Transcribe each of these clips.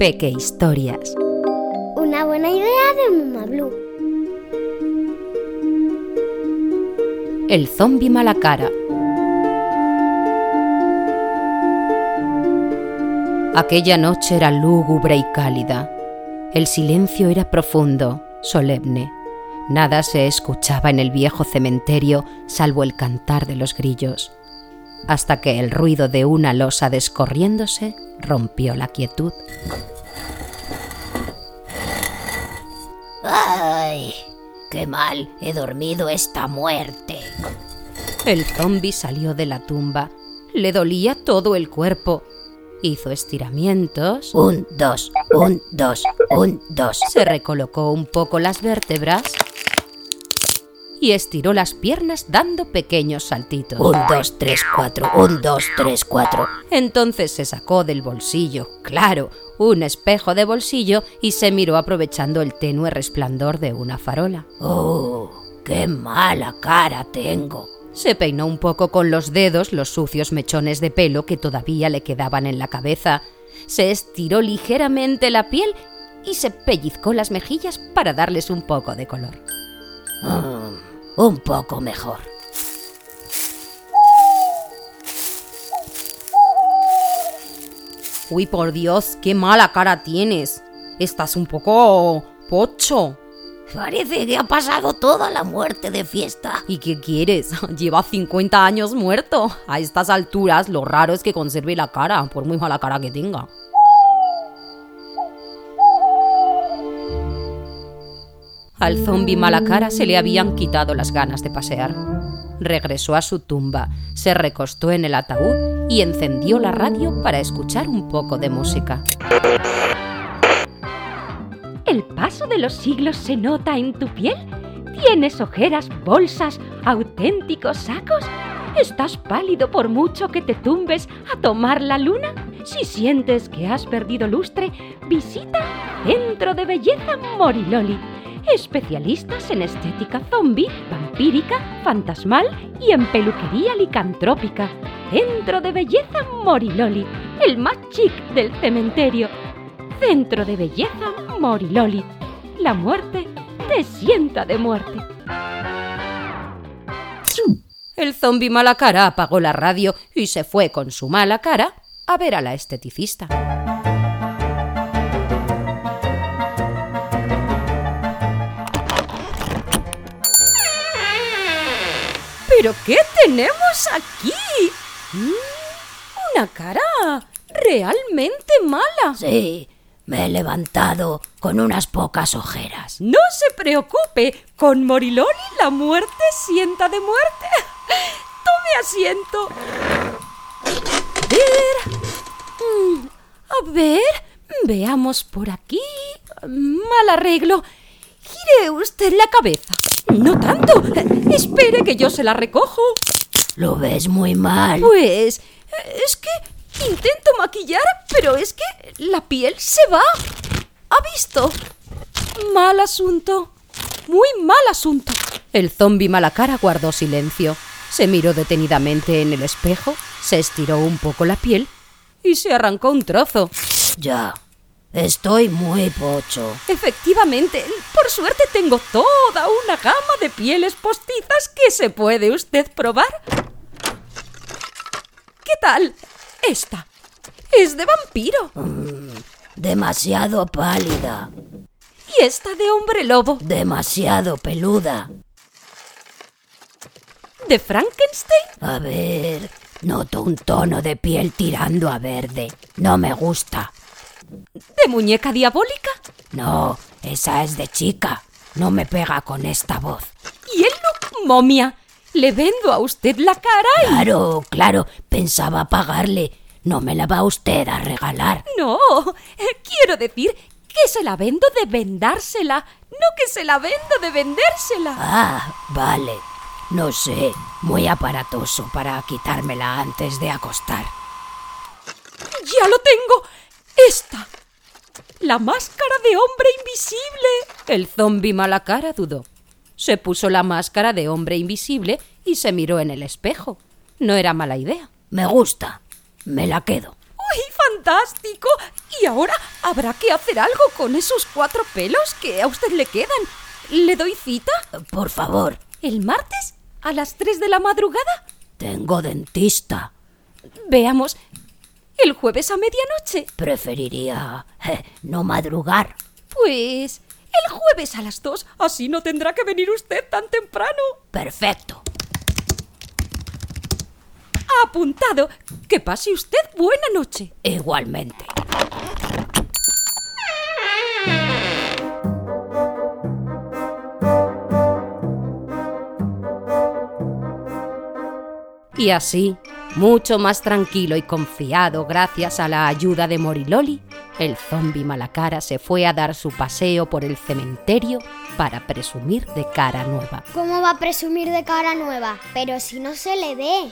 Peque Historias. Una buena idea de Mama Blue. El zombi mala cara. Aquella noche era lúgubre y cálida. El silencio era profundo, solemne. Nada se escuchaba en el viejo cementerio salvo el cantar de los grillos, hasta que el ruido de una losa descorriéndose rompió la quietud. ¡Ay! ¡Qué mal he dormido esta muerte! El zombi salió de la tumba. Le dolía todo el cuerpo. Hizo estiramientos. Un, dos, un, dos, un, dos. Se recolocó un poco las vértebras y estiró las piernas dando pequeños saltitos. Un, dos, tres, cuatro. Un, dos, tres, cuatro. Entonces se sacó del bolsillo, claro, un espejo de bolsillo y se miró aprovechando el tenue resplandor de una farola. ¡Oh! ¡Qué mala cara tengo! Se peinó un poco con los dedos los sucios mechones de pelo que todavía le quedaban en la cabeza. Se estiró ligeramente la piel y se pellizcó las mejillas para darles un poco de color. Mm, un poco mejor. Uy, por Dios, qué mala cara tienes. Estás un poco pocho. Parece que ha pasado toda la muerte de fiesta. ¿Y qué quieres? Lleva 50 años muerto. A estas alturas lo raro es que conserve la cara, por muy mala cara que tenga. Al zombi mala cara se le habían quitado las ganas de pasear. Regresó a su tumba, se recostó en el ataúd y encendió la radio para escuchar un poco de música. ¿El paso de los siglos se nota en tu piel? ¿Tienes ojeras, bolsas, auténticos sacos? ¿Estás pálido por mucho que te tumbes a tomar la luna? Si sientes que has perdido lustre, visita Centro de Belleza Moriloli. Especialistas en estética zombie, vampírica, fantasmal y en peluquería licantrópica. Centro de Belleza Moriloli, el más chic del cementerio. Centro de Belleza Moriloli. La muerte te sienta de muerte. El zombi mala cara apagó la radio y se fue con su mala cara a ver a la esteticista. ¿Pero qué tenemos aquí? Mm, Una cara realmente mala. Sí, me he levantado con unas pocas ojeras. No se preocupe, con Moriloli la muerte sienta de muerte. Tome asiento. A ver. Mm, A ver. Veamos por aquí. Mal arreglo. Gire usted la cabeza. No tanto. Espere que yo se la recojo. Lo ves muy mal. Pues es que intento maquillar, pero es que la piel se va. ¿Ha visto? Mal asunto. Muy mal asunto. El zombi mala cara guardó silencio. Se miró detenidamente en el espejo, se estiró un poco la piel y se arrancó un trozo. Ya. Estoy muy pocho. Efectivamente, por suerte tengo toda una gama de pieles postizas que se puede usted probar. ¿Qué tal? Esta. Es de vampiro. Demasiado pálida. Y esta de hombre lobo. Demasiado peluda. ¿De Frankenstein? A ver. Noto un tono de piel tirando a verde. No me gusta. ¿De muñeca diabólica? No, esa es de chica. No me pega con esta voz. ¿Y el look momia? Le vendo a usted la cara y... Claro, claro. Pensaba pagarle. No me la va usted a regalar. No, quiero decir que se la vendo de vendársela, no que se la vendo de vendérsela. Ah, vale. No sé. Muy aparatoso para quitármela antes de acostar. ¡Ya lo tengo! ¡Esta! La máscara de hombre invisible. El zombi mala cara dudó. Se puso la máscara de hombre invisible y se miró en el espejo. No era mala idea. Me gusta. Me la quedo. ¡Uy, ¡Fantástico! Y ahora habrá que hacer algo con esos cuatro pelos que a usted le quedan. ¿Le doy cita? Por favor, ¿El martes? ¿A las tres de la madrugada? tengo dentista. Veamos. ¿El jueves a medianoche? Preferiría eh, no madrugar. Pues. El jueves a las dos. Así no tendrá que venir usted tan temprano. Perfecto. Apuntado. Que pase usted buena noche. Igualmente. Y así, mucho más tranquilo y confiado gracias a la ayuda de Moriloli, el zombi Malacara se fue a dar su paseo por el cementerio para presumir de cara nueva. ¿Cómo va a presumir de cara nueva? Pero si no se le ve.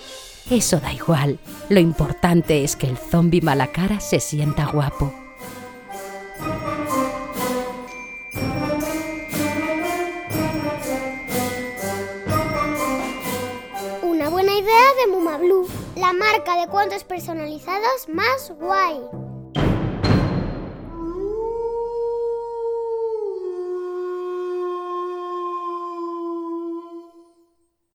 Eso da igual, lo importante es que el zombi Malacara se sienta guapo. La marca de cuentos personalizados más guay.